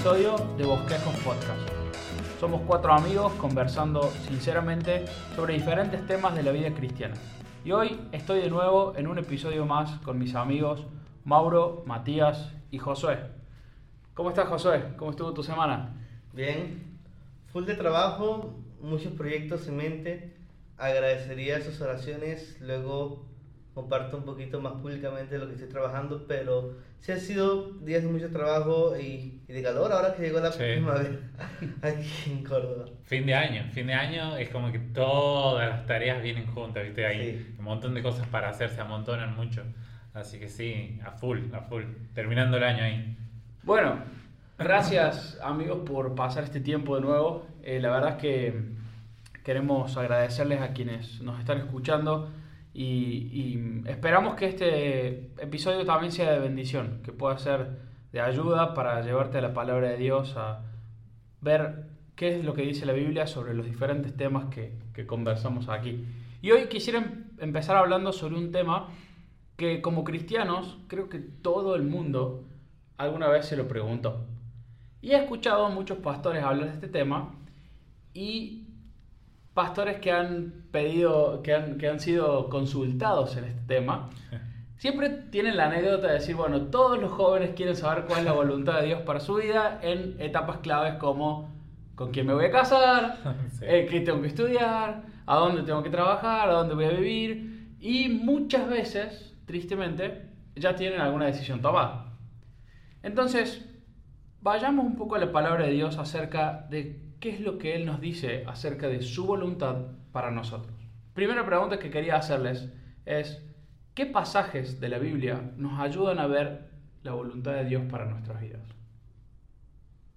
episodio de Bosquejos Podcast. Somos cuatro amigos conversando sinceramente sobre diferentes temas de la vida cristiana. Y hoy estoy de nuevo en un episodio más con mis amigos Mauro, Matías y Josué. ¿Cómo estás Josué? ¿Cómo estuvo tu semana? Bien, full de trabajo, muchos proyectos en mente. Agradecería sus oraciones, luego comparto un poquito más públicamente lo que estoy trabajando, pero sí han sido días de mucho trabajo y, y de calor ahora que llegó la Sí. primavera aquí en Córdoba. Fin de año, fin de año es como que todas las tareas vienen juntas, ¿viste? Hay Sí. un montón de cosas para hacer, se amontonan mucho. Así que sí, a full, a full. Terminando el año ahí. Bueno, gracias amigos por pasar este tiempo de nuevo. Eh, la verdad es que queremos agradecerles a quienes nos están escuchando y, esperamos que este episodio también sea de bendición, que pueda ser de ayuda para llevarte a la palabra de Dios, a ver qué es lo que dice la Biblia sobre los diferentes temas que, que conversamos aquí. Y hoy quisiera em- empezar hablando sobre un tema que como cristianos creo que todo el mundo alguna vez se lo preguntó. Y he escuchado a muchos pastores hablar de este tema y pastores que han pedido, que han, que han sido consultados en este tema, siempre tienen la anécdota de decir, bueno, todos los jóvenes quieren saber cuál es la voluntad de Dios para su vida en etapas claves como con quién me voy a casar, Sí. eh, qué tengo que estudiar, a dónde tengo que trabajar, a dónde voy a vivir. Y muchas veces, tristemente, ya tienen alguna decisión tomada. Entonces, vayamos un poco a la palabra de Dios acerca de qué es lo que Él nos dice acerca de su voluntad para nosotros. Primera pregunta que quería hacerles es, ¿qué pasajes de la Biblia nos ayudan a ver la voluntad de Dios para nuestras vidas?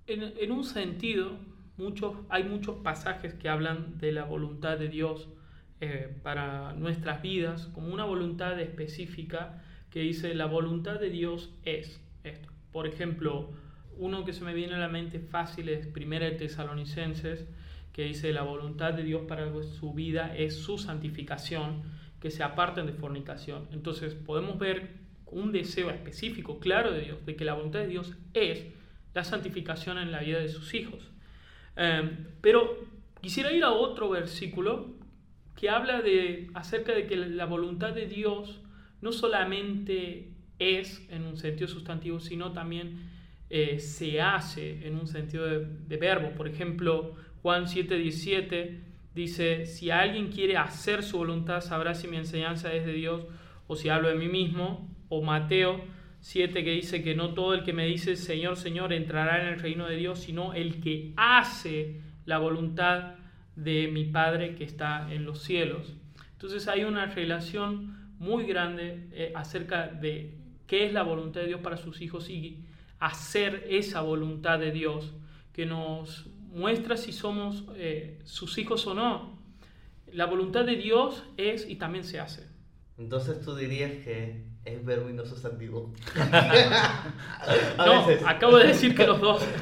En, un sentido, hay muchos pasajes que hablan de la voluntad de Dios eh, para nuestras vidas, como una voluntad específica que dice la voluntad de Dios es esto. Por ejemplo, uno que se me viene a la mente fácil es Primera de Tesalonicenses, que dice la voluntad de Dios para su vida es su santificación, que se aparten de fornicación. Entonces podemos ver un deseo específico, claro de Dios, de que la voluntad de Dios es la santificación en la vida de sus hijos. Eh, pero quisiera ir a otro versículo que habla de, acerca de que la voluntad de Dios no solamente es en un sentido sustantivo, sino también eh, se hace en un sentido de, verbo. Por ejemplo, Juan 7:17 dice, si alguien quiere hacer su voluntad, sabrá si mi enseñanza es de Dios o si hablo de mí mismo. O Mateo 7 que dice que no todo el que me dice Señor, Señor entrará en el reino de Dios, sino el que hace la voluntad de mi Padre que está en los cielos. Entonces hay una relación muy grande eh, acerca de qué es la voluntad de Dios para sus hijos y hacer esa voluntad de Dios que nos muestra si somos eh, sus hijos o no. La voluntad de Dios es y también se hace. Entonces tú dirías que es verbo y no sustantivo. No, veces. acabo de decir que los dos.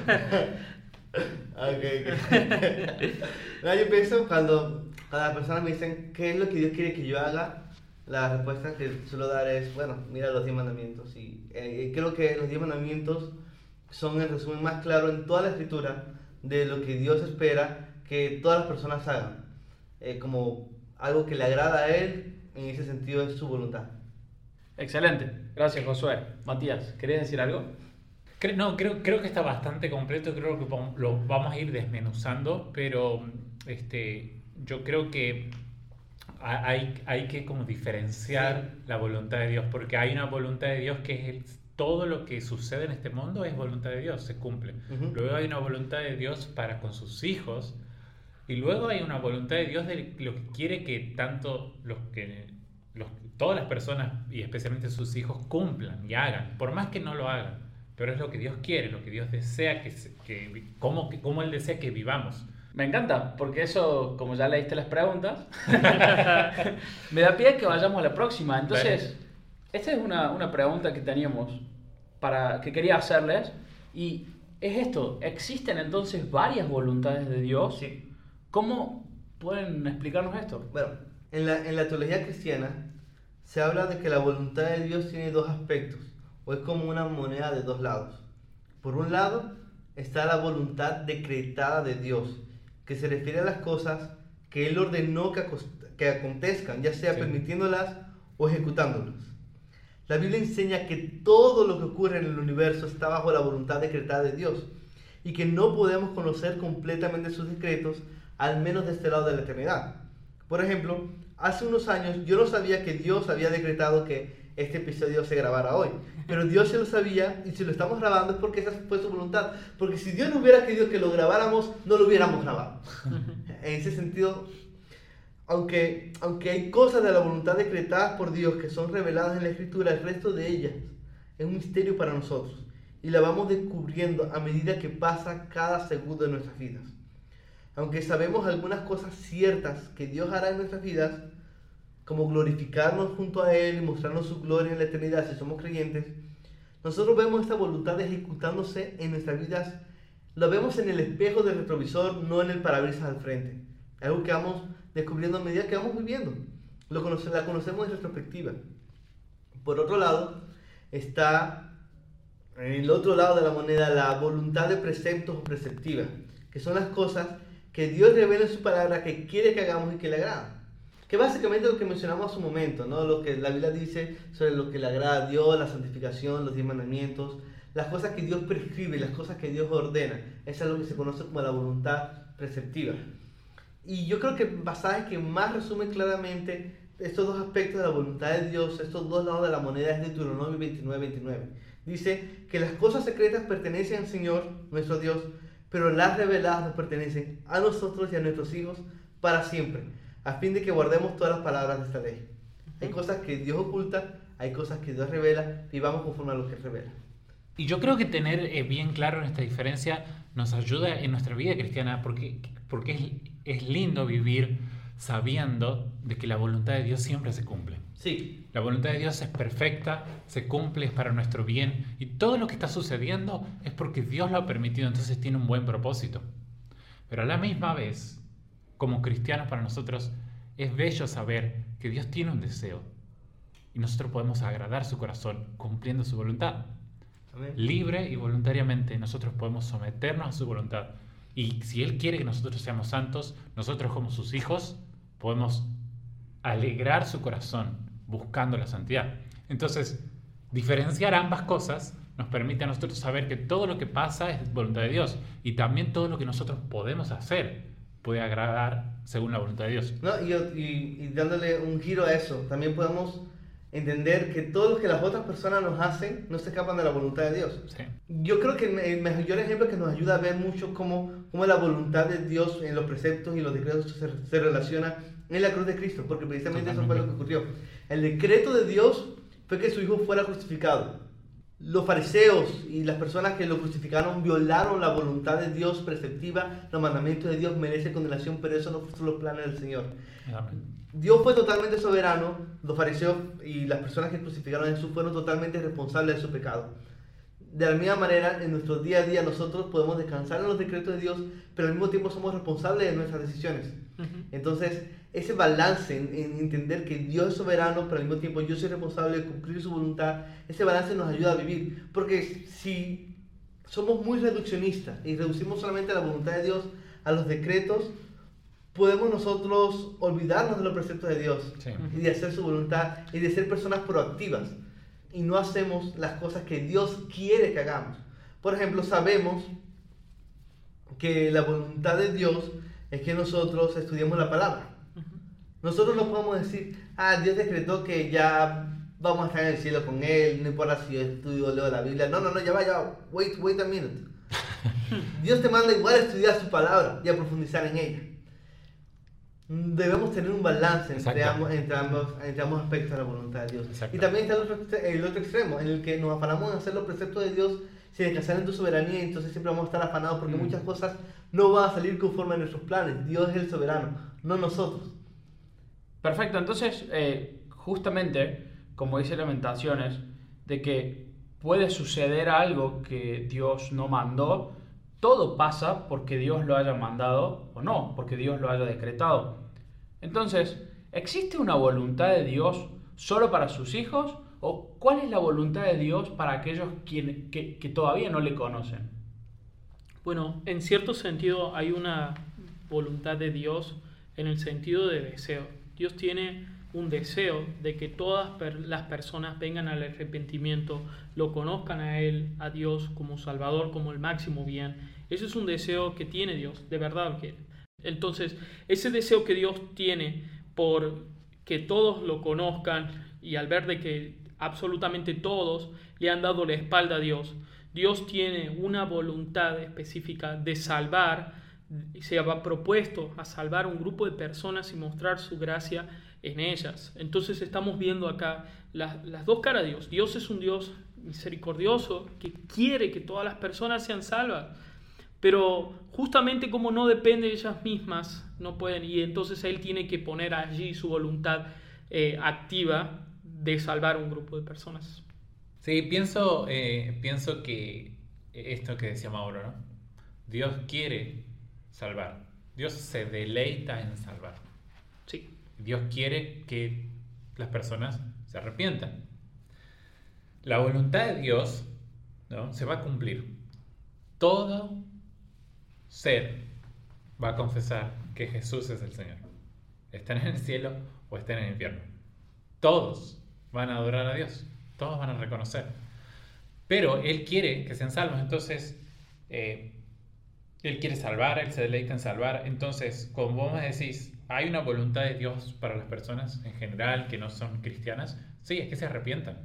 Ok, ok. no, yo pienso cuando, cuando las personas me dicen qué es lo que Dios quiere que yo haga, la respuesta que suelo dar es, bueno, mira los diez mandamientos. Y eh, creo que los diez mandamientos son el resumen más claro en toda la escritura de lo que Dios espera que todas las personas hagan. Eh, como algo que le agrada a Él, en ese sentido es su voluntad. Excelente, gracias Josué. Matías, ¿querías decir algo? Cre- no, creo, creo que está bastante completo, creo que lo vamos a ir desmenuzando, pero este, yo creo que hay, hay que como diferenciar la voluntad de Dios, porque hay una voluntad de Dios que es el- todo lo que sucede en este mundo es voluntad de Dios, se cumple. Luego hay una voluntad de Dios para con sus hijos, y luego hay una voluntad de Dios de lo que quiere que tanto los que los, todas las personas y especialmente sus hijos cumplan y hagan, por más que no lo hagan, pero es lo que Dios quiere, lo que Dios desea que, que que- cómo Él desea que vivamos. Me encanta, porque eso, como ya leíste las preguntas, me da pie a que vayamos a la próxima. Entonces, esta es una, una pregunta que teníamos para que quería hacerles y es esto, ¿existen entonces varias voluntades de Dios? Sí. ¿Cómo pueden explicarnos esto? Bueno, en la, en la teología cristiana se habla de que la voluntad de Dios tiene dos aspectos, o es como una moneda de dos lados. Por un lado, está la voluntad decretada de Dios, que se refiere a las cosas que Él ordenó que, que acontezcan, ya sea Sí. permitiéndolas o ejecutándolas. La Biblia enseña que todo lo que ocurre en el universo está bajo la voluntad decretada de Dios y que no podemos conocer completamente sus decretos, al menos de este lado de la eternidad. Por ejemplo, hace unos años yo no sabía que Dios había decretado que este episodio se grabara hoy, pero Dios se lo sabía y si lo estamos grabando es porque esa fue su voluntad, porque si Dios no hubiera querido que lo grabáramos, no lo hubiéramos grabado. En ese sentido, aunque, aunque hay cosas de la voluntad decretadas por Dios que son reveladas en la Escritura, el resto de ellas es un misterio para nosotros y la vamos descubriendo a medida que pasa cada segundo de nuestras vidas. Aunque sabemos algunas cosas ciertas que Dios hará en nuestras vidas, como glorificarnos junto a Él y mostrarnos su gloria en la eternidad si somos creyentes, nosotros vemos esta voluntad ejecutándose en nuestras vidas. Lo vemos en el espejo del retrovisor, no en el parabrisas al frente. Algo que vamos descubriendo a medida que vamos viviendo. Lo conoce- la conocemos en retrospectiva. Por otro lado, está en el otro lado de la moneda la voluntad de preceptos o preceptiva, que son las cosas que Dios revela en su palabra que quiere que hagamos y que le agrada. Que básicamente lo que mencionamos hace un momento, ¿no? Lo que la Biblia dice sobre lo que le agrada a Dios, la santificación, los diez mandamientos, las cosas que Dios prescribe, las cosas que Dios ordena. Eso es lo que se conoce como la voluntad preceptiva. Y yo creo que el pasaje que más resume claramente estos dos aspectos de la voluntad de Dios, estos dos lados de la moneda, es Deuteronomio 29, 29. Dice que las cosas secretas pertenecen al Señor, nuestro Dios, pero las reveladas nos pertenecen a nosotros y a nuestros hijos para siempre, a fin de que guardemos todas las palabras de esta ley. Hay cosas que Dios oculta, hay cosas que Dios revela, y vamos conforme a lo que revela. Y yo creo que tener eh, bien claro esta diferencia nos ayuda en nuestra vida cristiana porque, porque es, es lindo vivir sabiendo de que la voluntad de Dios siempre se cumple. Sí, La voluntad de Dios es perfecta, se cumple, es para nuestro bien y todo lo que está sucediendo es porque Dios lo ha permitido, entonces tiene un buen propósito. Pero a la misma vez, como cristianos para nosotros, es bello saber que Dios tiene un deseo y nosotros podemos agradar su corazón cumpliendo su voluntad. amén. Libre y voluntariamente nosotros podemos someternos a su voluntad. Y si Él quiere que nosotros seamos santos, nosotros como sus hijos podemos alegrar su corazón buscando la santidad. Entonces, diferenciar ambas cosas nos permite a nosotros saber que todo lo que pasa es voluntad de Dios y también todo lo que nosotros podemos hacer puede agradar según la voluntad de Dios. ¿no? Y, y- y dándole un giro a eso, también podemos entender que todo lo que las otras personas nos hacen no se escapan de la voluntad de Dios. Sí. Yo creo que el mayor ejemplo que nos ayuda a ver mucho cómo, cómo la voluntad de Dios en los preceptos y los decretos se, se relaciona en la cruz de Cristo, porque precisamente eso fue lo que ocurrió. El decreto de Dios fue que su hijo fuera crucificado. Los fariseos y las personas que lo crucificaron violaron la voluntad de Dios preceptiva, los mandamientos de Dios merecen condenación, pero eso no fueron los planes del Señor. Amén. Dios fue totalmente soberano, los fariseos y las personas que crucificaron a Jesús fueron totalmente responsables de su pecado. De la misma manera, en nuestro día a día nosotros podemos descansar en los decretos de Dios, pero al mismo tiempo somos responsables de nuestras decisiones. Entonces, ese balance en, en entender que Dios es soberano, pero al mismo tiempo yo soy responsable de cumplir su voluntad, ese balance nos ayuda a vivir. Porque si somos muy reduccionistas y reducimos solamente la voluntad de Dios a los decretos, podemos nosotros olvidarnos de los preceptos de Dios Sí. y de hacer su voluntad y de ser personas proactivas. Y no hacemos las cosas que Dios quiere que hagamos. Por ejemplo, sabemos que la voluntad de Dios es que nosotros estudiemos la palabra. Nosotros no podemos decir, ah, Dios decretó que ya vamos a estar en el cielo con Él, no importa si yo estudio o leo la Biblia. No, no, no, ya va, ya va. Wait, wait a minute. Dios te manda igual a estudiar su palabra y a profundizar en ella. Debemos tener un balance entre ambos, entre, ambos, entre ambos aspectos de la voluntad de Dios. Y también está el otro, el otro extremo, en el que nos afanamos en hacer los preceptos de Dios sin descansar en tu soberanía, y entonces siempre vamos a estar afanados porque Mm. muchas cosas no van a salir conforme a nuestros planes. Dios es el soberano, no nosotros. Perfecto, entonces, eh, justamente, como dice Lamentaciones, de que puede suceder algo que Dios no mandó, todo pasa porque Dios lo haya mandado o no, porque Dios lo haya decretado. Entonces, ¿existe una voluntad de Dios solo para sus hijos o ¿cuál es la voluntad de Dios para aquellos que, todavía no le conocen? Bueno, en cierto sentido hay una voluntad de Dios en el sentido de deseo. Dios tiene un deseo de que todas las personas vengan al arrepentimiento, lo conozcan a Él, a Dios como Salvador, como el máximo bien. Ese es un deseo que tiene Dios, de verdad lo. Entonces, ese deseo que Dios tiene por que todos lo conozcan y al ver de que absolutamente todos le han dado la espalda a Dios, Dios tiene una voluntad específica de salvar, se ha propuesto a salvar un grupo de personas y mostrar su gracia en ellas. Entonces estamos viendo acá las, las dos caras de Dios. Dios es un Dios misericordioso que quiere que todas las personas sean salvas. Pero justamente como no depende de ellas mismas, no pueden, y entonces Él tiene que poner allí su voluntad eh, activa de salvar un grupo de personas. Sí, pienso, eh, pienso que esto que decía Mauro, ¿no? Dios quiere salvar. Dios se deleita en salvar. Sí, Dios quiere que las personas se arrepientan. La voluntad de Dios ¿no? se va a cumplir. Todo ser va a confesar que Jesús es el Señor. Estén en el cielo o estén en el infierno. Todos van a adorar a Dios. Todos van a reconocer. Pero Él quiere que sean salvos. Entonces, eh, Él quiere salvar, Él se deleita en salvar. Entonces, como vos me decís, ¿hay una voluntad de Dios para las personas en general que no son cristianas? Sí, es que se arrepientan.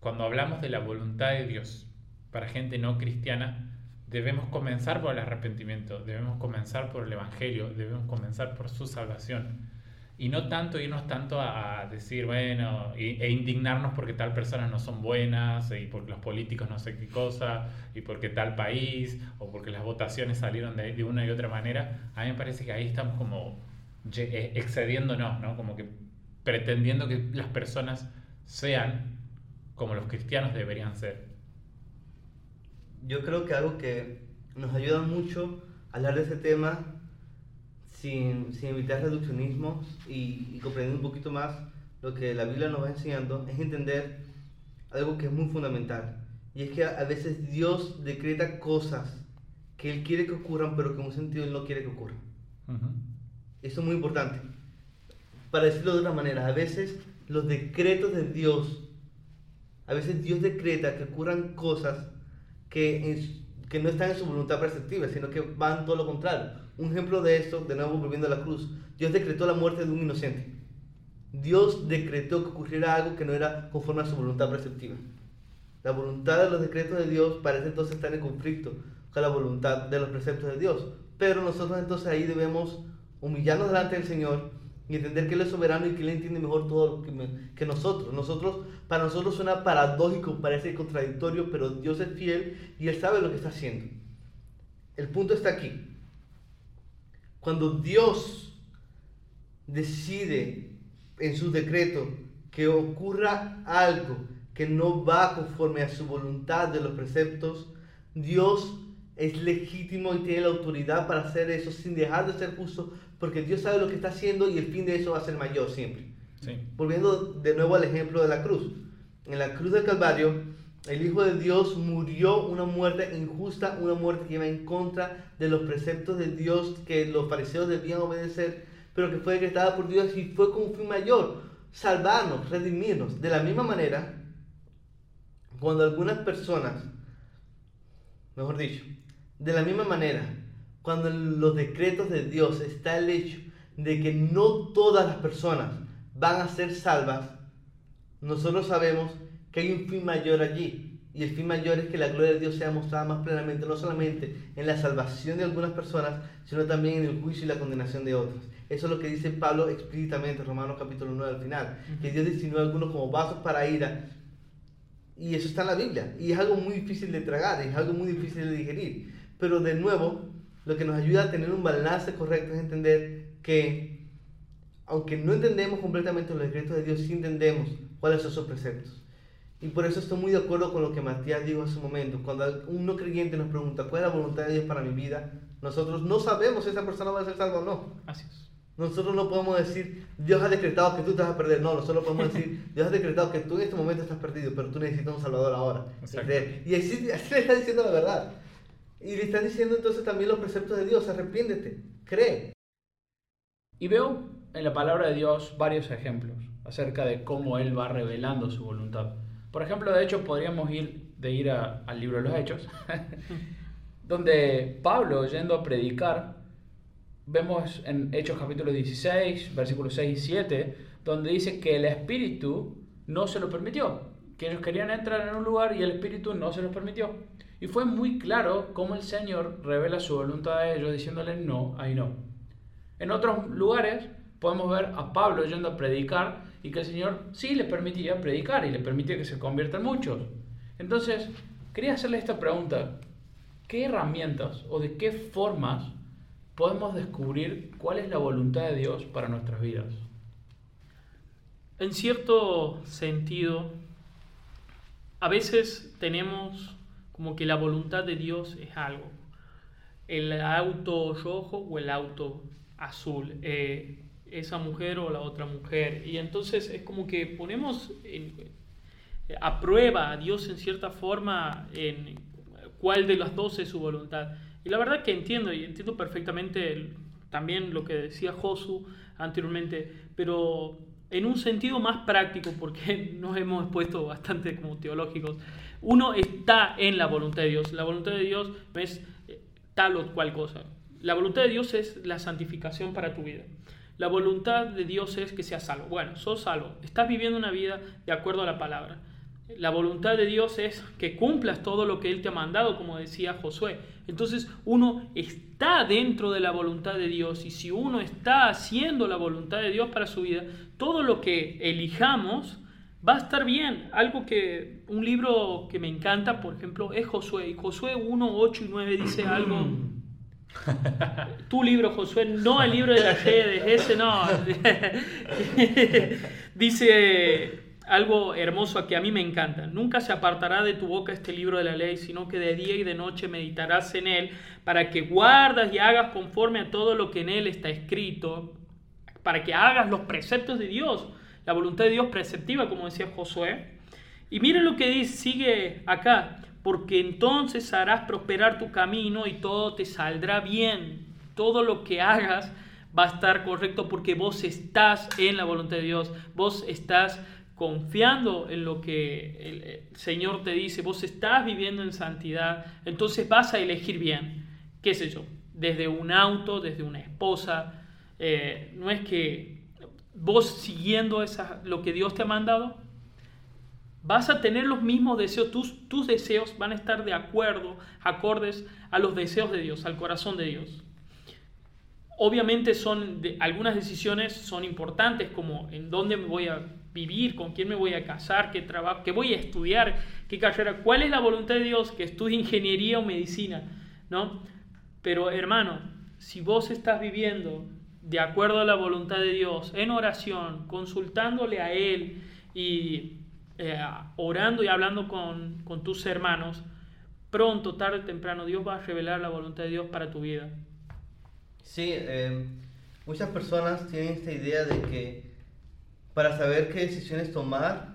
Cuando hablamos de la voluntad de Dios para gente no cristiana, debemos comenzar por el arrepentimiento, debemos comenzar por el Evangelio, debemos comenzar por su salvación. Y no tanto irnos tanto a, decir, bueno, e indignarnos porque tal personas no son buenas, y porque los políticos no sé qué cosa, y porque tal país, o porque las votaciones salieron de, de una y otra manera. A mí me parece que ahí estamos como eh, excediéndonos, ¿no? Como que pretendiendo que las personas sean como los cristianos deberían ser. Yo creo que algo que nos ayuda mucho a hablar de ese tema sin, sin evitar reduccionismos y, y comprender un poquito más lo que la Biblia nos va enseñando es entender algo que es muy fundamental. Y es que a, a veces Dios decreta cosas que Él quiere que ocurran, pero que en un sentido Él no quiere que ocurran. Ujú. Eso es muy importante. Para decirlo de otra manera, a veces los decretos de Dios, a veces Dios decreta que ocurran cosas que, no están en su voluntad perceptiva, sino que van todo lo contrario. Un ejemplo de esto, de nuevo volviendo a la cruz, Dios decretó la muerte de un inocente. Dios decretó que ocurriera algo que no era conforme a su voluntad perceptiva. La voluntad de los decretos de Dios parece entonces estar en conflicto con la voluntad de los preceptos de Dios. Pero nosotros entonces ahí debemos humillarnos delante del Señor y entender que Él es soberano y que Él entiende mejor todo que, que nosotros. Nosotros, para nosotros suena paradójico, parece contradictorio, pero Dios es fiel y Él sabe lo que está haciendo. El punto está aquí. Cuando Dios decide en su decreto que ocurra algo que no va conforme a su voluntad de los preceptos, Dios es legítimo y tiene la autoridad para hacer eso sin dejar de ser justo, porque Dios sabe lo que está haciendo y el fin de eso va a ser mayor siempre. Sí. Volviendo de nuevo al ejemplo de la cruz. En la cruz del Calvario, el Hijo de Dios murió una muerte injusta, una muerte que iba en contra de los preceptos de Dios que los fariseos debían obedecer, pero que fue decretada por Dios y fue con un fin mayor, salvarnos, redimirnos. De la misma manera, cuando algunas personas, mejor dicho, de la misma manera, cuando en los decretos de Dios está el hecho de que no todas las personas van a ser salvas, nosotros sabemos que hay un fin mayor allí. Y el fin mayor es que la gloria de Dios sea mostrada más plenamente, no solamente en la salvación de algunas personas, sino también en el juicio y la condenación de otras. Eso es lo que dice Pablo explícitamente en Romanos capítulo 9 al final, que Dios destinó a algunos como vasos para ira. Y eso está en la Biblia. Y es algo muy difícil de tragar, es algo muy difícil de digerir. Pero de nuevo, lo que nos ayuda a tener un balance correcto es entender que, aunque no entendemos completamente los decretos de Dios, sí entendemos cuáles son sus preceptos. Y por eso estoy muy de acuerdo con lo que Matías dijo hace un momento. Cuando un no creyente nos pregunta cuál es la voluntad de Dios para mi vida, nosotros no sabemos si esa persona va a ser salva o no. Así es. Nosotros no podemos decir, Dios ha decretado que tú te vas a perder. No, nosotros podemos decir, Dios ha decretado que tú en este momento estás perdido, pero tú necesitas un Salvador ahora. Y así, así le está diciendo la verdad. Y le está diciendo entonces también los preceptos de Dios, arrepiéntete, cree. Y veo en la palabra de Dios varios ejemplos acerca de cómo Él va revelando su voluntad. Por ejemplo, de hecho, podríamos ir de ir a- al libro de los Hechos, donde Pablo, yendo a predicar, vemos en Hechos capítulo 16, versículos 6 y 7, donde dice que el Espíritu no se lo permitió, que ellos querían entrar en un lugar y el Espíritu no se los permitió. Y fue muy claro cómo el Señor revela su voluntad a ellos, diciéndole no, ahí no. En otros lugares podemos ver a Pablo yendo a predicar y que el Señor sí le permitía predicar y le permitía que se conviertan muchos. Entonces, quería hacerle esta pregunta. ¿Qué herramientas o de qué formas podemos descubrir cuál es la voluntad de Dios para nuestras vidas? En cierto sentido, a veces tenemos como que la voluntad de Dios es algo. El auto rojo o el auto azul. eh, esa mujer o la otra mujer. Y entonces es como que ponemos en- a prueba a Dios en cierta forma en cuál de las dos es su voluntad. Y la verdad que entiendo, y entiendo perfectamente también lo que decía Josu anteriormente, pero en un sentido más práctico, porque nos hemos puesto bastante como teológicos, uno está en la voluntad de Dios. La voluntad de Dios no es eh, tal o cual cosa. La voluntad de Dios es la santificación para tu vida. La voluntad de Dios es que seas salvo. Bueno, sos salvo. Estás viviendo una vida de acuerdo a la palabra. La voluntad de Dios es que cumplas todo lo que Él te ha mandado, como decía Josué. Entonces uno está dentro de la voluntad de Dios y si uno está haciendo la voluntad de Dios para su vida, todo lo que elijamos va a estar bien. Algo que, un libro que me encanta, por ejemplo, es Josué. Y Josué 1, 8 y 9 dice algo tu libro, Josué, no el libro de las redes, ese no. Dice algo hermoso que a mí me encanta. Nunca se apartará de tu boca este libro de la ley, sino que de día y de noche meditarás en él, para que guardas y hagas conforme a todo lo que en él está escrito, para que hagas los preceptos de Dios, la voluntad de Dios preceptiva, como decía Josué. Y miren lo que dice, sigue acá, porque entonces harás prosperar tu camino y todo te saldrá bien. Todo lo que hagas va a estar correcto porque vos estás en la voluntad de Dios, vos estás confiando en lo que el Señor te dice, vos estás viviendo en santidad, entonces vas a elegir bien, qué sé yo, desde un auto, desde una esposa, eh, no es que vos siguiendo esa, lo que Dios te ha mandado, vas a tener los mismos deseos, tus, tus deseos van a estar de acuerdo, acordes a los deseos de Dios, al corazón de Dios. Obviamente son de- algunas decisiones son importantes como en dónde me voy a vivir, con quién me voy a casar, qué trabajo, qué voy a estudiar, qué carrera, cuál es la voluntad de Dios, que estudie ingeniería o medicina, ¿no? Pero hermano, si vos estás viviendo de acuerdo a la voluntad de Dios, en oración, consultándole a Él y eh, orando y hablando con, con tus hermanos, pronto, tarde o temprano, Dios va a revelar la voluntad de Dios para tu vida. Sí, eh, muchas personas tienen esta idea de que para saber qué decisiones tomar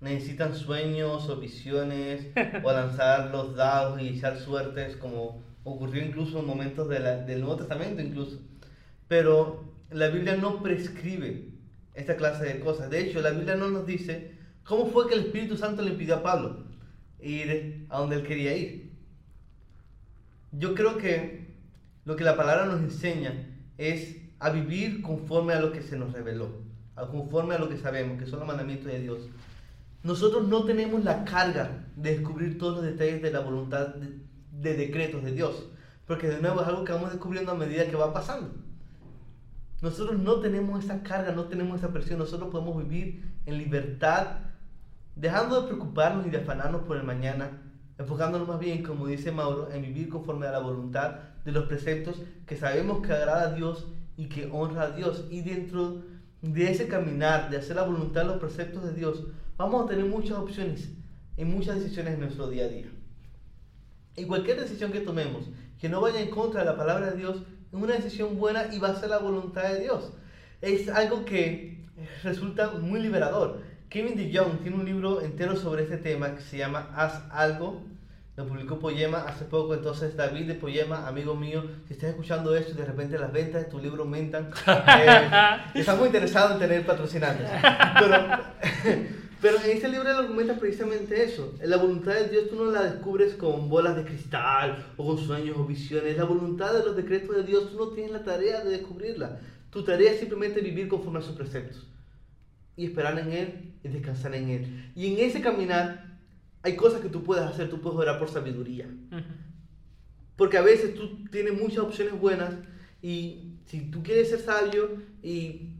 necesitan sueños o visiones o lanzar los dados y echar suertes como ocurrió incluso en momentos de la- del Nuevo Testamento incluso. Pero la Biblia no prescribe esta clase de cosas. De hecho, la Biblia no nos dice cómo fue que el Espíritu Santo le impidió a Pablo ir a donde él quería ir. Yo creo que lo que la palabra nos enseña es a vivir conforme a lo que se nos reveló, conforme a lo que sabemos, que son los mandamientos de Dios. Nosotros no tenemos la carga de descubrir todos los detalles de la voluntad de, de decretos de Dios, porque de nuevo es algo que vamos descubriendo a medida que va pasando. Nosotros no tenemos esa carga, no tenemos esa presión, nosotros podemos vivir en libertad, dejando de preocuparnos y de afanarnos por el mañana, enfocándonos más bien, como dice Mauro, en vivir conforme a la voluntad de los preceptos que sabemos que agrada a Dios y que honra a Dios. Y dentro de ese caminar, de hacer la voluntad de los preceptos de Dios, vamos a tener muchas opciones y muchas decisiones en nuestro día a día. Y cualquier decisión que tomemos que no vaya en contra de la palabra de Dios es una decisión buena y va a ser la voluntad de Dios. Es algo que resulta muy liberador. Kevin DeYoung tiene un libro entero sobre este tema que se llama Haz algo. Lo publicó Poema hace poco, entonces David de Poema, amigo mío, si estás escuchando esto y de repente las ventas de tu libro aumentan, eh, estás muy interesado en tener patrocinantes. Pero, pero en este libro él argumenta precisamente eso. La voluntad de Dios tú no la descubres con bolas de cristal o con sueños o visiones. La voluntad de los decretos de Dios tú no tienes la tarea de descubrirla. Tu tarea es simplemente vivir conforme a sus preceptos y esperar en Él y descansar en Él. Y en ese caminar hay cosas que tú puedes hacer, tú puedes orar por sabiduría. Porque a veces tú tienes muchas opciones buenas y si tú quieres ser sabio y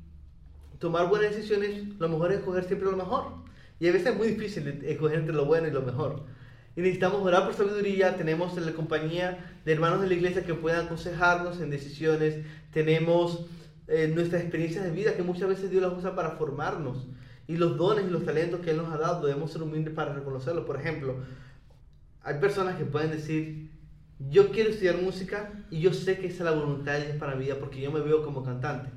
tomar buenas decisiones, lo mejor es escoger siempre lo mejor. Y a veces es muy difícil escoger entre lo bueno y lo mejor. Y necesitamos orar por sabiduría, tenemos la compañía de hermanos de la iglesia que puedan aconsejarnos en decisiones, tenemos eh, nuestras experiencias de vida que muchas veces Dios las usa para formarnos. Y los dones y los talentos que Él nos ha dado debemos ser humildes para reconocerlos. Por ejemplo, hay personas que pueden decir, yo quiero estudiar música y yo sé que esa es la voluntad de Dios para mi vida porque yo me veo como cantante.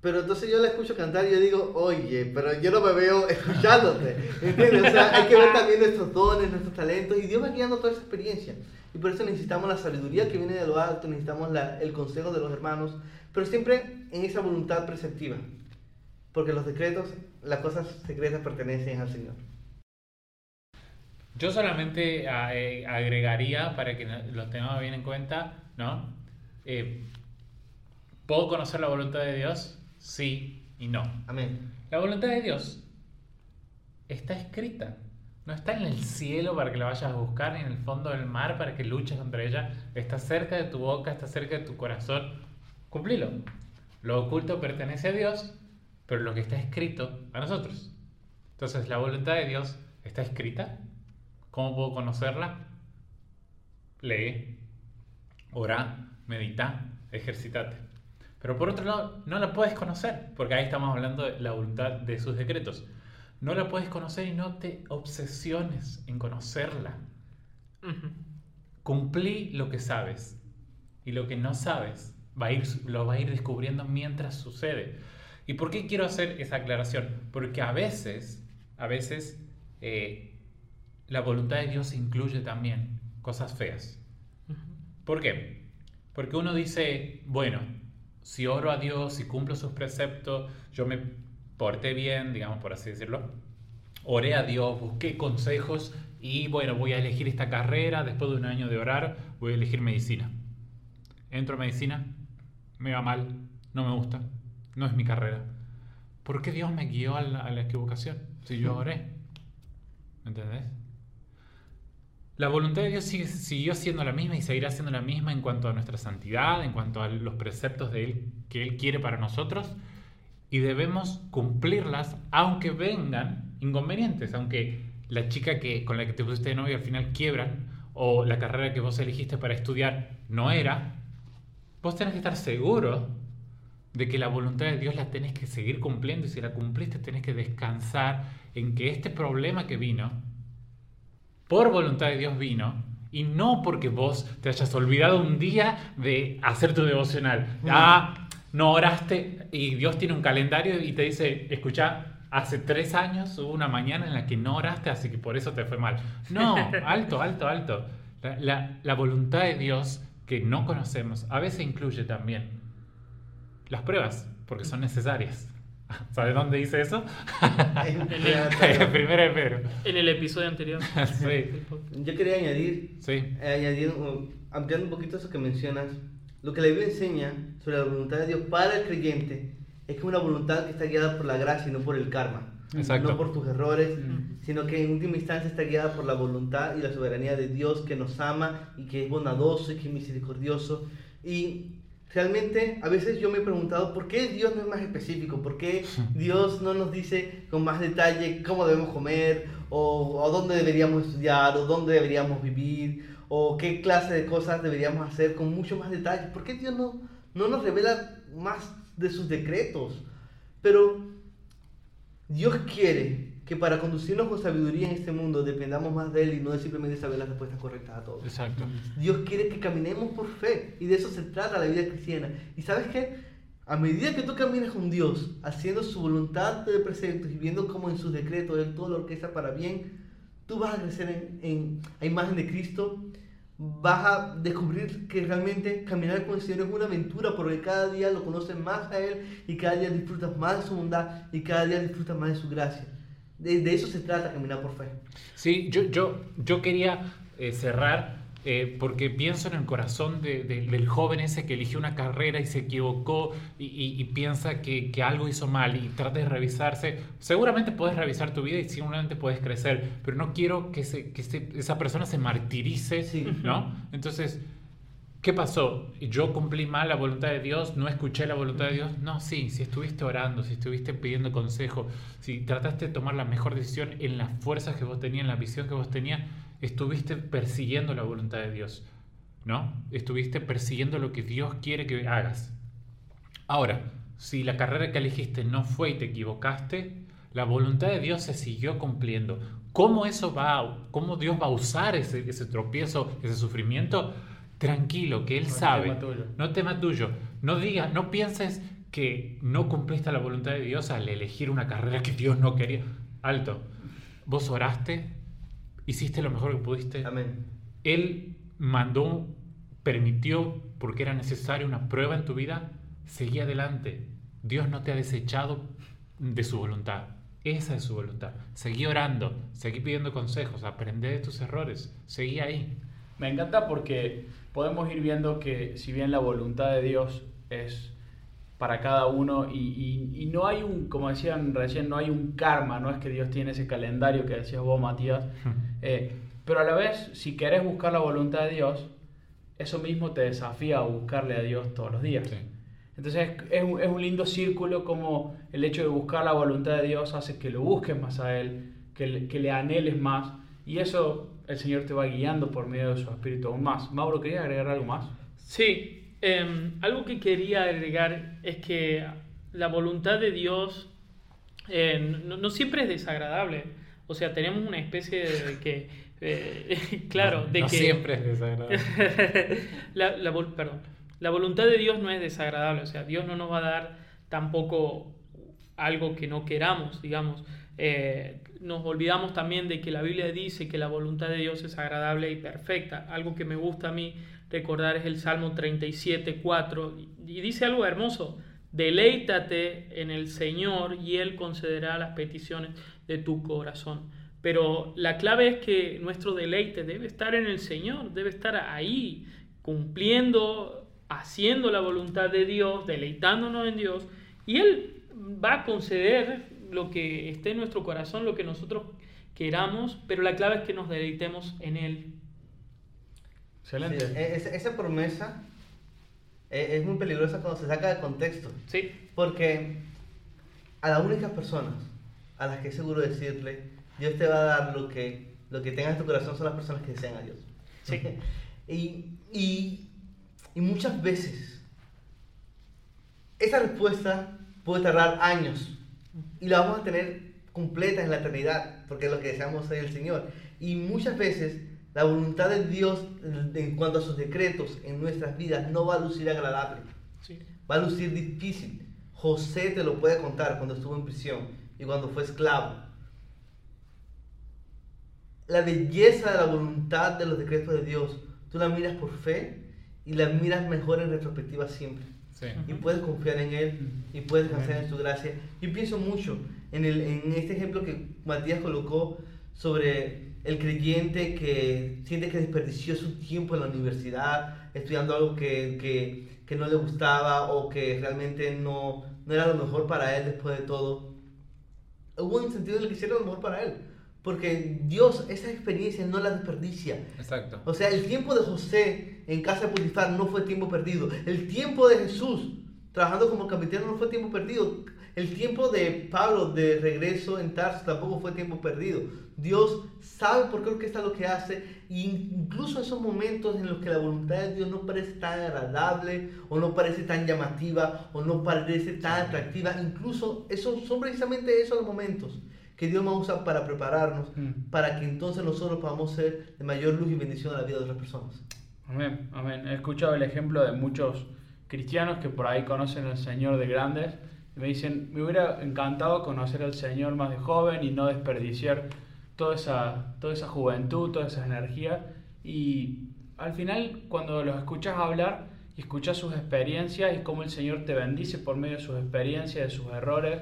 Pero entonces yo la escucho cantar y yo digo, oye, pero yo no me veo escuchándote. ¿Entiendes? O sea, hay que ver también nuestros dones, nuestros talentos y Dios va guiando toda esa experiencia. Y por eso necesitamos la sabiduría que viene de lo alto, necesitamos la, el consejo de los hermanos, pero siempre en esa voluntad preceptiva. Porque los decretos, las cosas secretas pertenecen al Señor. Yo solamente eh, agregaría, para que lo tengamos bien en cuenta, ¿no? Eh, ¿Puedo conocer la voluntad de Dios? Sí y no. Amén. La voluntad de Dios está escrita. No está en el cielo para que la vayas a buscar, ni en el fondo del mar para que luches contra ella. Está cerca de tu boca, está cerca de tu corazón. Cumplilo. Lo oculto pertenece a Dios, pero lo que está escrito a nosotros. Entonces, la voluntad de Dios está escrita. ¿Cómo puedo conocerla? Lee, ora, medita, ejercitate. Pero por otro lado, no la puedes conocer, porque ahí estamos hablando de la voluntad de sus decretos. No la puedes conocer y no te obsesiones en conocerla. Cumplí lo que sabes y lo que no sabes va a ir, lo va a ir descubriendo mientras sucede. ¿Y por qué quiero hacer esa aclaración? Porque a veces, a veces, eh, la voluntad de Dios incluye también cosas feas. ¿Por qué? Porque uno dice, bueno, si oro a Dios, si cumplo sus preceptos, yo me porté bien, digamos por así decirlo, oré a Dios, busqué consejos y bueno, voy a elegir esta carrera, después de un año de orar, voy a elegir medicina. Entro a medicina, me va mal, no me gusta, no es mi carrera. ¿Por qué Dios me guió a la, equivocación si yo oré? ¿Me entendés? La voluntad de Dios sigue, siguió siendo la misma y seguirá siendo la misma en cuanto a nuestra santidad, en cuanto a los preceptos de Él que Él quiere para nosotros y debemos cumplirlas aunque vengan inconvenientes, aunque la chica que, con la que te pusiste de novio al final quiebran o la carrera que vos elegiste para estudiar no era, vos tenés que estar seguro de que la voluntad de Dios la tenés que seguir cumpliendo y si la cumpliste tenés que descansar en que este problema que vino, por voluntad de Dios vino, y no porque vos te hayas olvidado un día de hacer tu devocional. Ah, no oraste y Dios tiene un calendario y te dice, escucha, hace tres años hubo una mañana en la que no oraste, así que por eso te fue mal. No, alto, alto, alto. la voluntad de Dios que no conocemos a veces incluye también las pruebas, porque son necesarias. ¿Sabes dónde dice eso? En el primero de Pedro. En el episodio anterior. sí. Yo quería añadir, Sí. eh, añadir ampliando un poquito eso que mencionas, lo que la Biblia enseña sobre la voluntad de Dios para el creyente es que es una voluntad que está guiada por la gracia y no por el karma. Exacto. No por tus errores, sino que en última instancia está guiada por la voluntad y la soberanía de Dios que nos ama y que es bondadoso y que es misericordioso. Y realmente a veces yo me he preguntado por qué Dios no es más específico, por qué Dios no nos dice con más detalle cómo debemos comer, o, o dónde deberíamos estudiar, o dónde deberíamos vivir, o qué clase de cosas deberíamos hacer con mucho más detalle. ¿Por qué Dios no, no nos revela más de sus decretos? Pero Dios quiere que para conducirnos con sabiduría en este mundo dependamos más de Él y no de simplemente saber las respuestas correctas a todo. Exacto. Dios quiere que caminemos por fe y de eso se trata la vida cristiana. ¿Y sabes qué? A medida que tú caminas con Dios, haciendo su voluntad de preceptos y viendo cómo en sus decretos Él todo lo orquesta para bien, tú vas a crecer en, en, a imagen de Cristo, vas a descubrir que realmente caminar con el Señor es una aventura porque cada día lo conoces más a Él y cada día disfrutas más de su bondad y cada día disfrutas más de su gracia. De, de eso se trata caminar por fe. Sí, yo, yo, yo quería eh, cerrar eh, porque pienso en el corazón de- de- del joven ese que eligió una carrera y se equivocó y, y- y piensa que, que algo hizo mal y trata de revisarse. Seguramente puedes revisar tu vida y seguramente puedes crecer, pero no quiero que, se- que ese- esa persona se martirice, Sí. ¿no? Entonces, ¿Qué pasó? ¿Yo cumplí mal la voluntad de Dios? ¿No escuché la voluntad de Dios? No, sí, si estuviste orando, si estuviste pidiendo consejo, si trataste de tomar la mejor decisión en las fuerzas que vos tenías, en la visión que vos tenías, estuviste persiguiendo la voluntad de Dios, ¿no? Estuviste persiguiendo lo que Dios quiere que hagas. Ahora, si la carrera que elegiste no fue y te equivocaste, la voluntad de Dios se siguió cumpliendo. ¿Cómo eso va, a- cómo Dios va a usar ese, ese tropiezo, ese sufrimiento? Tranquilo, que Él No sabe. tema tuyo. No tema tuyo. No digas, no pienses que no cumpliste la voluntad de Dios al elegir una carrera que Dios no quería. Alto. Vos oraste, hiciste lo mejor que pudiste. Amén. Él mandó, permitió, porque era necesaria una prueba en tu vida, seguí adelante. Dios no te ha desechado de su voluntad. Esa es su voluntad. Seguí orando, seguí pidiendo consejos, aprende de tus errores, seguí ahí. Me encanta porque podemos ir viendo que si bien la voluntad de Dios es para cada uno y, y- y no hay un, como decían recién, no hay un karma, no es que Dios tiene ese calendario que decías vos, Matías, eh, pero a la vez, si querés buscar la voluntad de Dios, eso mismo te desafía a buscarle a Dios todos los días. Sí. Entonces es, es un, es un lindo círculo como el hecho de buscar la voluntad de Dios hace que lo busques más a Él, que le, que le anheles más y eso el Señor te va guiando por medio de su Espíritu aún más. Mauro, ¿querías agregar algo más? Sí, em, algo que quería agregar es que la voluntad de Dios eh, no, no siempre es desagradable. O sea, tenemos una especie de que, eh, claro, de no que siempre es desagradable. la, la vol- perdón, la voluntad de Dios no es desagradable, o sea, Dios no nos va a dar tampoco algo que no queramos, digamos. Eh, nos olvidamos también de que la Biblia dice que la voluntad de Dios es agradable y perfecta. Algo que me gusta a mí recordar es el Salmo 37, 4, y dice algo hermoso. Deleítate en el Señor y Él concederá las peticiones de tu corazón. Pero la clave es que nuestro deleite debe estar en el Señor, debe estar ahí, cumpliendo, haciendo la voluntad de Dios, deleitándonos en Dios, y Él va a conceder lo que esté en nuestro corazón, lo que nosotros queramos, pero la clave es que nos deleitemos en Él. Excelente. Sí, e- esa, esa promesa eh, es muy peligrosa cuando se saca de contexto. Sí, Porque a las únicas personas a las que es seguro decirle, Dios te va a dar lo que, lo que tengas en tu corazón son las personas que desean a Dios. Sí. y, y, y muchas veces esa respuesta puede tardar años y la vamos a tener completa en la eternidad, porque es lo que deseamos ser el Señor. Y muchas veces la voluntad de Dios en cuanto a sus decretos en nuestras vidas no va a lucir agradable sí, va a lucir difícil. José te lo puede contar cuando estuvo en prisión y cuando fue esclavo. La belleza de la voluntad de los decretos de Dios, tú la miras por fe y la miras mejor en retrospectiva siempre. Sí. Y puedes confiar en Él y puedes descansar en su gracia. Yo pienso mucho en, el, en este ejemplo que Matías colocó sobre el creyente que siente que desperdició su tiempo en la universidad estudiando algo que, que, que no le gustaba o que realmente no, no era lo mejor para él después de todo. Hubo un sentido en el que hiciera lo mejor para él. Porque Dios esa experiencia no la desperdicia. Exacto. O sea, el tiempo de José en casa de Potifar no fue tiempo perdido. El tiempo de Jesús trabajando como capitán no fue tiempo perdido. El tiempo de Pablo de regreso en Tarso tampoco fue tiempo perdido. Dios sabe por qué orquesta lo que hace. E incluso esos momentos en los que la voluntad de Dios no parece tan agradable o no parece tan llamativa o no parece tan atractiva. Incluso esos son precisamente esos los momentos que Dios va a usar para prepararnos, Mm. para que entonces nosotros podamos ser de mayor luz y bendición a la vida de otras personas. Amén, amén. He escuchado el ejemplo de muchos cristianos que por ahí conocen al Señor de grandes y me dicen, me hubiera encantado conocer al Señor más de joven y no desperdiciar toda esa, toda esa juventud, toda esa energía. Y al final, cuando los escuchas hablar y escuchas sus experiencias y cómo el Señor te bendice por medio de sus experiencias, de sus errores,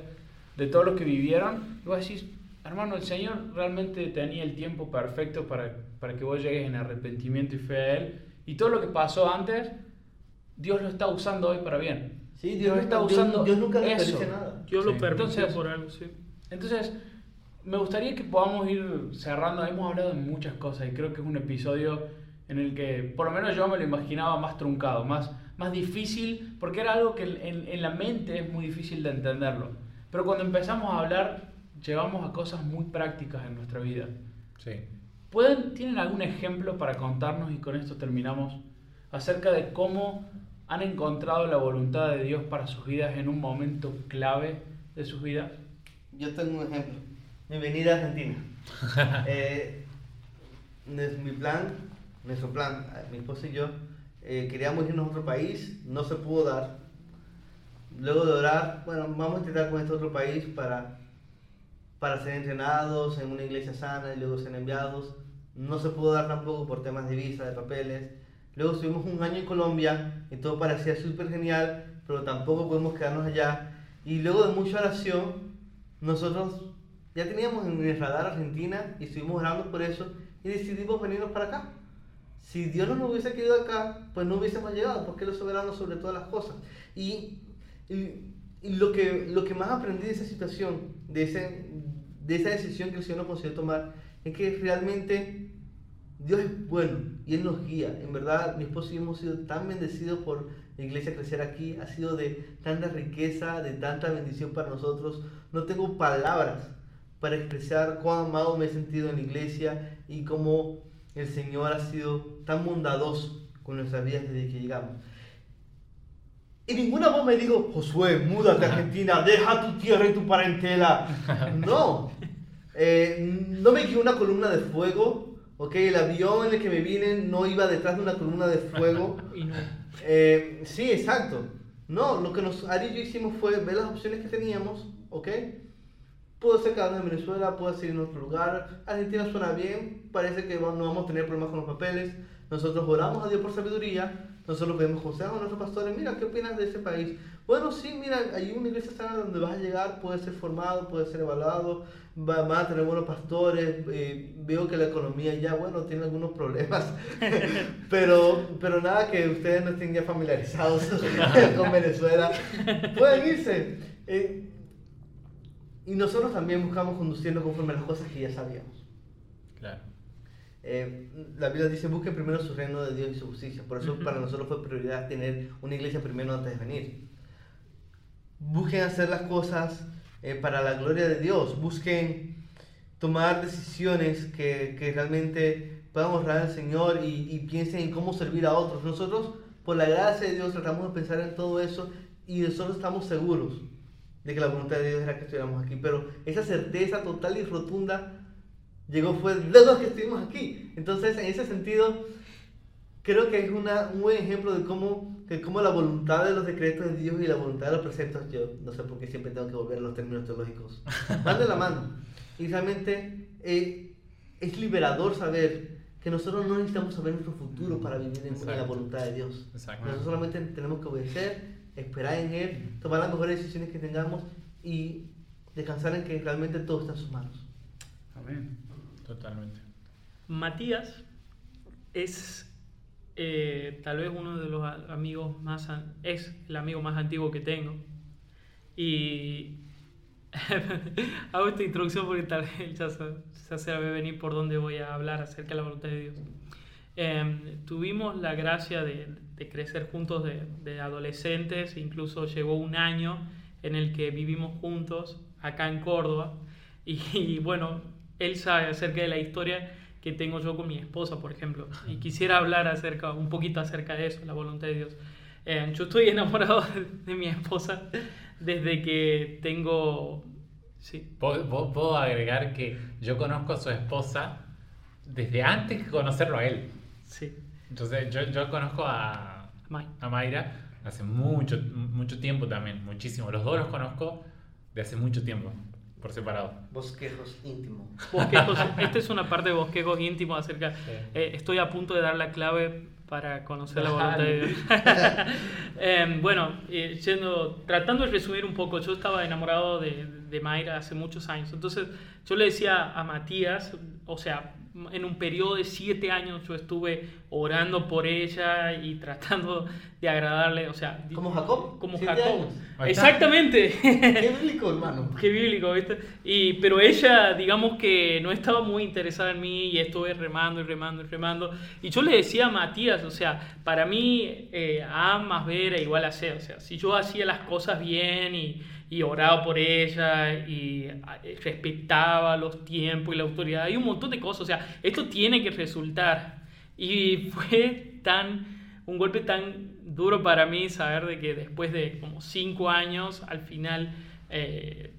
de todo lo que vivieron, y vos decís, hermano, el Señor realmente tenía el tiempo perfecto para, para que vos llegues en arrepentimiento y fe a Él. Y todo lo que pasó antes, Dios lo está usando hoy para bien. Sí, Dios, Dios está Dios- usando Dios nunca eso. desperdicia nada. Dios lo Sí. permitió Entonces- por algo, sí. Entonces, me gustaría que podamos ir cerrando. Hemos hablado de muchas cosas y creo que es un episodio en el que, por lo menos yo me lo imaginaba más truncado, más, más difícil, porque era algo que en, en la mente es muy difícil de entenderlo. Pero cuando empezamos a hablar, llevamos a cosas muy prácticas en nuestra vida. Sí. ¿Pueden, ¿Tienen algún ejemplo para contarnos y con esto terminamos? Acerca de cómo han encontrado la voluntad de Dios para sus vidas en un momento clave de sus vidas. Yo tengo un ejemplo. Mi venida a Argentina. Eh, es mi plan, nuestro plan, eh, mi esposa y yo, eh, queríamos irnos a otro país, no se pudo dar. Luego de orar, bueno, vamos a intentar con este otro país para, para ser entrenados en una iglesia sana y luego ser enviados. No se pudo dar tampoco por temas de visa, de papeles. Luego estuvimos un año en Colombia y todo parecía súper genial, pero tampoco podemos quedarnos allá. Y luego de mucha oración, nosotros ya teníamos en el radar Argentina y estuvimos orando por eso y decidimos venirnos para acá. Si Dios no nos hubiese querido acá, pues no hubiésemos llegado, porque Él es soberano sobre todas las cosas. Y, y, lo, que, lo que más aprendí de esa situación, de, ese, de esa decisión que el Señor nos consiguió tomar, es que realmente Dios es bueno y Él nos guía. En verdad, mi esposo y yo hemos sido tan bendecidos por la iglesia crecer aquí. Ha sido de tanta riqueza, de tanta bendición para nosotros. No tengo palabras para expresar cuán amado me he sentido en la iglesia y cómo el Señor ha sido tan bondadoso con nuestras vidas desde que llegamos. Y ninguna voz me dijo, Josué, múdate a Argentina, deja tu tierra y tu parentela. No, eh, no me guió una columna de fuego, ok, el avión en el que me vine no iba detrás de una columna de fuego. Eh, sí, exacto. No, lo que nos Ari y yo hicimos fue ver las opciones que teníamos, ¿ok? Puedo ser quedarnos en Venezuela, puedo ser en otro lugar. Argentina suena bien, parece que no vamos a tener problemas con los papeles. Nosotros oramos a Dios por sabiduría. Nosotros pedimos consejos a nuestros pastores. Mira, ¿qué opinas de ese país? Bueno, sí, mira, hay una iglesia sana donde vas a llegar, puedes ser formado, puedes ser evaluado, va- van a tener buenos pastores. eh, veo que la economía ya, bueno, tiene algunos problemas, pero, pero nada que ustedes no estén ya familiarizados con Venezuela. Pueden irse. Eh, y nosotros también buscamos conducirnos conforme a las cosas que ya sabíamos. Claro. Eh, la Biblia dice, busquen primero su reino de Dios y su justicia. Por eso Ujú. para nosotros fue prioridad tener una iglesia primero antes de venir. Busquen hacer las cosas eh, para la gloria de Dios. Busquen tomar decisiones que, que realmente puedan honrar al Señor y, y piensen en cómo servir a otros. Nosotros, por la gracia de Dios, tratamos de pensar en todo eso y nosotros estamos seguros de que la voluntad de Dios era que estuviéramos aquí. Pero esa certeza total y rotunda llegó fue luego que estuvimos aquí. Entonces, en ese sentido, creo que es una, un buen ejemplo de cómo, de cómo la voluntad de los decretos de Dios y la voluntad de los preceptos, yo no sé por qué siempre tengo que volver a los términos teológicos, van de la mano. Y realmente eh, es liberador saber que nosotros no necesitamos saber nuestro futuro para vivir en, en la voluntad de Dios. Nosotros solamente tenemos que obedecer, esperar en Él, tomar las mejores decisiones que tengamos y descansar en que realmente todo está en sus manos. Amén. Totalmente. Matías es eh, tal vez uno de los amigos más es el amigo más antiguo que tengo y hago esta introducción porque tal vez ya, ya sabe venir por dónde voy a hablar acerca de la voluntad de Dios. Em, tuvimos la gracia de, de crecer juntos de, de adolescentes, incluso llegó un año en el que vivimos juntos acá en Córdoba y, y bueno, él sabe acerca de la historia que tengo yo con mi esposa, por ejemplo, y quisiera hablar acerca, un poquito acerca de eso, la voluntad de Dios. Em, yo estoy enamorado de, mi esposa desde que tengo Sí. Puedo, puedo- agregar que yo conozco a su esposa desde antes que conocerlo a él. Sí. Entonces, yo, yo conozco a, Mike. a Mayra hace mucho, mucho tiempo también, muchísimo. Los dos los conozco de hace mucho tiempo, por separado. Bosquejos íntimos. Bosquejos, esta es una parte de bosquejos íntimos acerca. Sí. eh, estoy a punto de dar la clave para conocer la voluntad de Dios. Em, bueno, eh, yendo- tratando de resumir un poco, yo estaba enamorado de, de Mayra hace muchos años. Entonces, yo le decía a Matías, o sea, en un periodo de siete años yo estuve orando por ella y tratando de agradarle, o sea, Como Jacob. como Jacob. Exactamente. Qué bíblico, hermano. Qué bíblico, ¿viste? Y, pero ella, digamos que no estaba muy interesada en mí y estuve remando y remando y remando. Y yo le decía a Matías, o sea, para mí eh, A más B era igual a C. O sea, si yo hacía las cosas bien y, y oraba por ella y eh, respetaba los tiempos y la autoridad, hay un montón de cosas. O sea, esto tiene que resultar. Y fue tan un golpe tan duro para mí saber de que después de como cinco años, al final eh,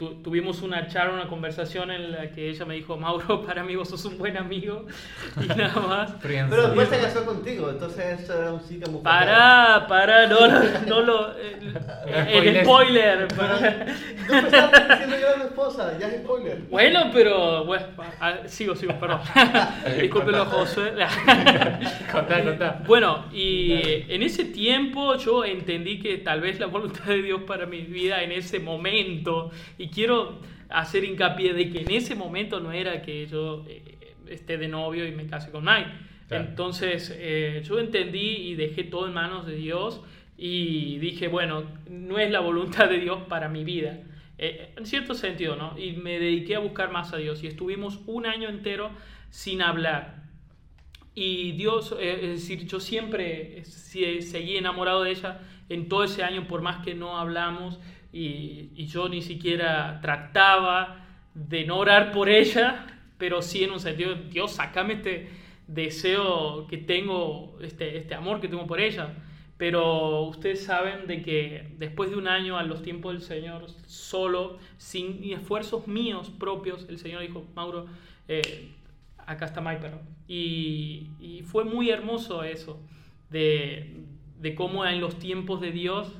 tu- tuvimos una charla, una conversación en la que ella me dijo, Mauro, para mí vos sos un buen amigo y nada más. Pero después se casó contigo, entonces eso era un sí que Para, para, no, lo- no lo... El, el spoiler. para. No me estás diciendo yo a la esposa, ya es spoiler. Bueno, pero bueno, sigo, sigo, perdón. Discúlpelo, José. Contá, contá. Bueno, y en ese tiempo yo entendí que tal vez la voluntad de Dios para mi vida en ese momento, y quiero hacer hincapié de que en ese momento no era que yo eh, esté de novio y me case con Mike. Claro. Entonces eh, yo entendí y dejé todo en manos de Dios y dije, bueno, no es la voluntad de Dios para mi vida. Eh, en cierto sentido, ¿no? Y me dediqué a buscar más a Dios y estuvimos un año entero sin hablar. Y Dios, eh, es decir, yo siempre eh, se- seguí enamorado de ella en todo ese año, por más que no hablamos, y, yo ni siquiera trataba de no orar por ella, pero sí en un sentido, Dios, sacame este deseo que tengo, este, este amor que tengo por ella. Pero ustedes saben de que después de un año a los tiempos del Señor, solo, sin esfuerzos míos propios, el Señor dijo, Mauro, eh, acá está perdón. Y, y fue muy hermoso eso, de, de cómo en los tiempos de Dios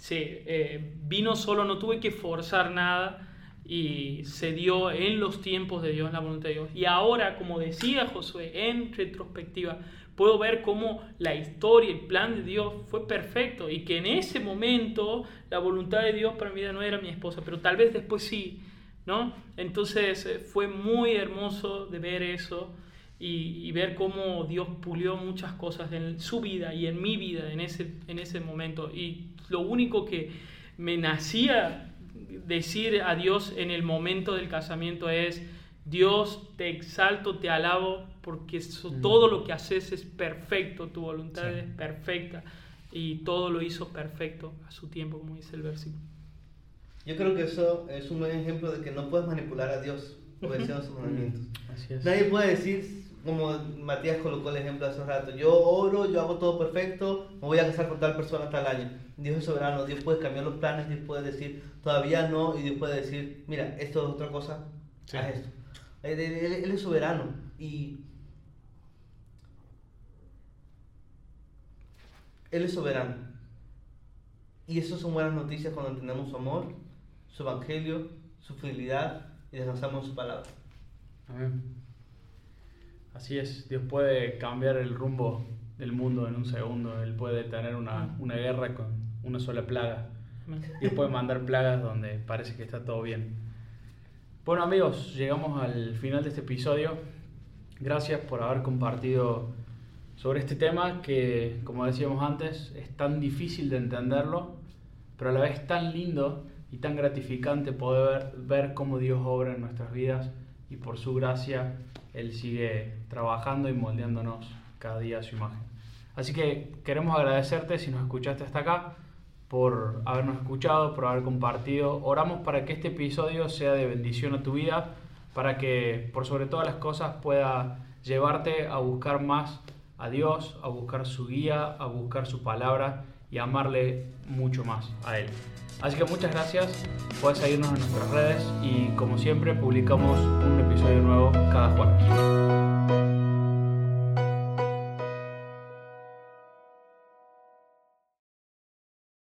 se eh, vino solo, no tuve que forzar nada y se dio en los tiempos de Dios, la voluntad de Dios. Y ahora, como decía Josué, en retrospectiva, puedo ver cómo la historia, el plan de Dios fue perfecto y que en ese momento la voluntad de Dios para mi vida no era mi esposa, pero tal vez después sí, ¿no? Entonces eh, fue muy hermoso de ver eso y, y ver cómo Dios pulió muchas cosas en su vida y en mi vida en ese, en ese momento. Y lo único que me nacía decir a Dios en el momento del casamiento es, Dios, te exalto, te alabo, porque eso- todo lo que haces es perfecto, tu voluntad Sí. es perfecta y todo lo hizo perfecto a su tiempo, como dice el versículo. Yo creo que eso es un buen ejemplo de que no puedes manipular a Dios obedeciendo sus mandamientos. Así es. Nadie puede decir, como Matías colocó el ejemplo hace un rato, yo oro, yo hago todo perfecto, me voy a casar con tal persona tal año. Dios es soberano, Dios puede cambiar los planes, Dios puede decir, todavía no, y Dios puede decir, mira, esto es otra cosa, Sí. haz esto. Él, él- es soberano y Él es soberano. Y eso son buenas noticias cuando entendemos su amor, su evangelio, su fidelidad y descansamos en su palabra. Amén. Así es, Dios puede cambiar el rumbo del mundo en un segundo. Él puede tener una, una guerra con una sola plaga. Dios puede mandar plagas donde parece que está todo bien. Bueno amigos, llegamos al final de este episodio. Gracias por haber compartido sobre este tema que, como decíamos antes, es tan difícil de entenderlo, pero a la vez tan lindo y tan gratificante poder ver, ver cómo Dios obra en nuestras vidas y por su gracia Él sigue trabajando y moldeándonos cada día a su imagen. Así que queremos agradecerte si nos escuchaste hasta acá por habernos escuchado, por haber compartido. Oramos para que este episodio sea de bendición a tu vida, para que por sobre todas las cosas pueda llevarte a buscar más a Dios, a buscar su guía, a buscar su palabra y amarle mucho más a Él. Así que muchas gracias, puedes seguirnos en nuestras redes y como siempre publicamos un episodio nuevo cada jueves.